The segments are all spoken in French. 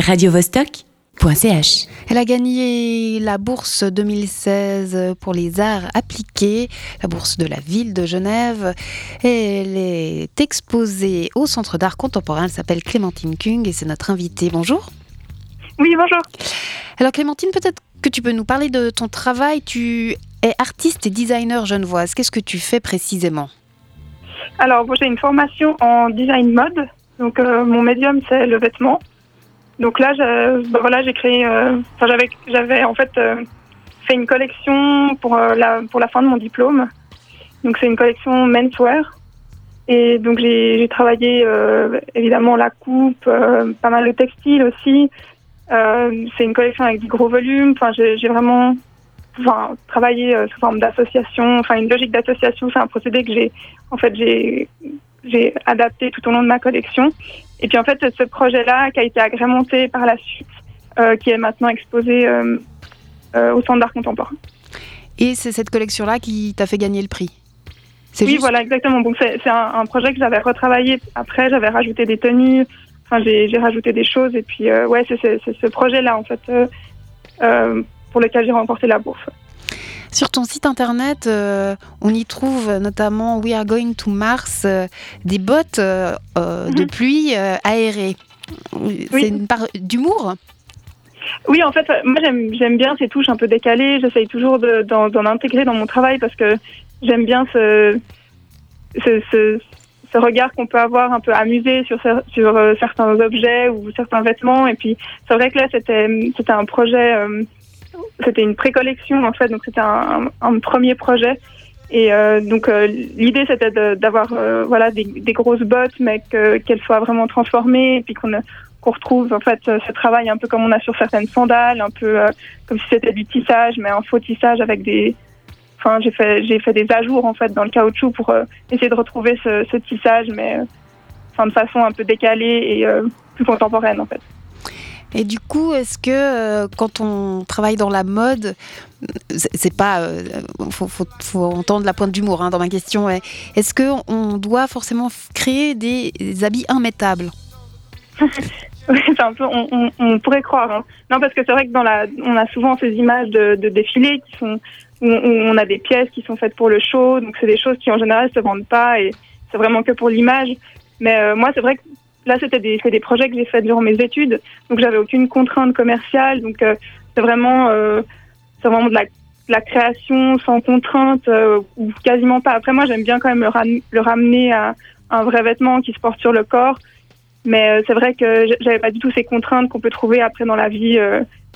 radiovostok.ch. Elle a gagné la bourse 2016 pour les arts appliqués, la bourse de la ville de Genève. Et elle est exposée au Centre d'art contemporain. Elle s'appelle Clémentine Kung et c'est notre invitée. Bonjour. Oui, bonjour. Alors Clémentine, peut-être que tu peux nous parler de ton travail. Tu es artiste et designer genevoise. Qu'est-ce que tu fais précisément? Alors, j'ai une formation en design mode. Donc, euh, mon médium, c'est le vêtement. Donc là, ben voilà, j'ai créé. Euh, enfin, j'avais, j'avais en fait euh, fait une collection pour la pour la fin de mon diplôme. Donc c'est une collection menswear. Et donc j'ai, travaillé évidemment la coupe, pas mal de textile aussi. c'est une collection avec du gros volume. Enfin, j'ai, j'ai vraiment enfin, travaillé sous forme d'association, enfin une logique d'association, c'est un procédé que j'ai en fait j'ai j'ai adapté tout au long de ma collection. Et puis en fait, ce projet-là qui a été agrémenté par la suite, euh, qui est maintenant exposé euh, euh, au Centre d'art contemporain. Et c'est cette collection-là qui t'a fait gagner le prix Oui, voilà, exactement. Donc c'est un, projet que j'avais retravaillé. Après, j'avais rajouté des tenues. Enfin, j'ai rajouté des choses. Et puis, ouais, c'est ce projet-là, en fait, pour lequel j'ai remporté la bourse. Sur ton site internet, euh, on y trouve notamment We are going to Mars, euh, des bottes euh, de mhm. pluie aérées. C'est une part d'humour? Oui, en fait, moi j'aime bien ces touches un peu décalées. J'essaye toujours d'en intégrer dans mon travail parce que j'aime bien ce, ce, regard qu'on peut avoir un peu amusé sur, sur certains objets ou certains vêtements. Et puis, c'est vrai que là, c'était un projet c'était une pré-collection en fait, donc c'était un, premier projet. Et euh, donc euh, l'idée c'était d'avoir euh, voilà des, grosses bottes, mais qu'elles soient vraiment transformées et puis qu'on qu'on retrouve en fait ce travail un peu comme on a sur certaines sandales, un peu comme si c'était du tissage, mais un faux tissage avec des. Enfin, j'ai fait j'ai fait des ajours en fait dans le caoutchouc pour essayer de retrouver ce, ce tissage, mais enfin de façon un peu décalée et plus contemporaine en fait. Et du coup, est-ce que euh, quand on travaille dans la mode, c'est pas, euh, faut, entendre la pointe d'humour hein, dans ma question. Est-ce que on doit forcément créer des, habits immettables? Un peu, on, pourrait croire. Hein. Non, parce que c'est vrai que dans la, on a souvent ces images de, défilés qui sont, où on a des pièces qui sont faites pour le show, donc c'est des choses qui en général se vendent pas et c'est vraiment que pour l'image. Mais euh, moi, c'est vrai que là, c'était des, des projets que j'ai faits durant mes études, donc j'avais aucune contrainte commerciale. Donc euh, c'est vraiment, euh, vraiment de la, la, création sans contrainte euh, ou quasiment pas. Après, moi, j'aime bien quand même le, le, ramener à un vrai vêtement qui se porte sur le corps. Mais c'est vrai que j'avais pas du tout ces contraintes qu'on peut trouver après dans la vie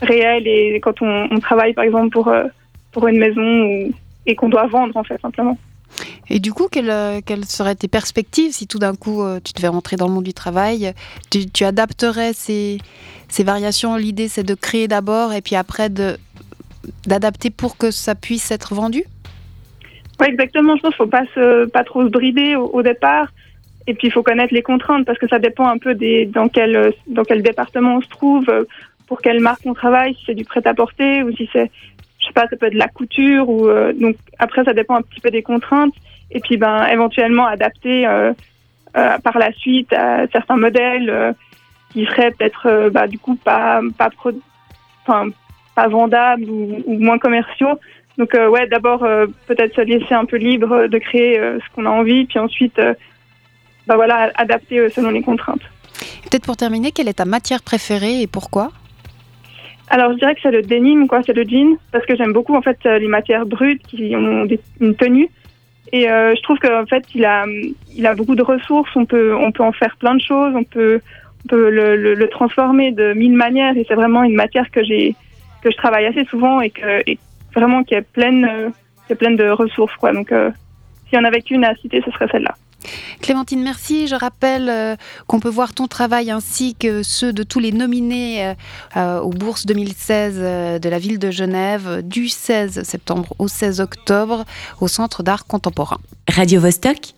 réelle et quand on, on, travaille, par exemple, pour pour une maison ou, et qu'on doit vendre en fait simplement. Et du coup, quelles, euh, seraient tes perspectives si tout d'un coup euh, tu devais rentrer dans le monde du travail Tu, adapterais ces, variations L'idée, c'est de créer d'abord et puis après d'adapter pour que ça puisse être vendu? Oui, exactement. Je pense qu'il ne faut pas, se, pas trop se brider au, départ. Et puis, il faut connaître les contraintes parce que ça dépend un peu des, dans, quel, dans quel département on se trouve, pour quelle marque on travaille, si c'est du prêt-à-porter ou si c'est je sais pas, ça peut être de la couture ou euh, donc après ça dépend un petit peu des contraintes et puis ben éventuellement adapter euh, euh, par la suite à certains modèles qui seraient peut-être bah, du coup pas pas enfin pas vendables ou, moins commerciaux. Donc ouais, d'abord peut-être se laisser un peu libre de créer ce qu'on a envie, puis ensuite bah voilà adapter selon les contraintes. Peut-être pour terminer, quelle est ta matière préférée et pourquoi? Alors, je dirais que c'est le denim, quoi, c'est le jean, parce que j'aime beaucoup en fait euh, les matières brutes qui ont une tenue. Et euh, je trouve qu'en fait, il a, il a beaucoup de ressources. On peut, on peut en faire plein de choses. On peut, on peut le, le, transformer de mille manières. Et c'est vraiment une matière que j'ai, que je travaille assez souvent et que, et vraiment qui est pleine, euh, qui est pleine de ressources, quoi. Donc, euh, s'il y en avait qu'une à citer, ce serait celle-là. Clémentine, merci. Je rappelle euh, qu'on peut voir ton travail ainsi que ceux de tous les nominés euh, euh, aux bourses 2016 de la ville de Genève du 16 septembre au 16 octobre au Centre d'art contemporain. Radio -Vostok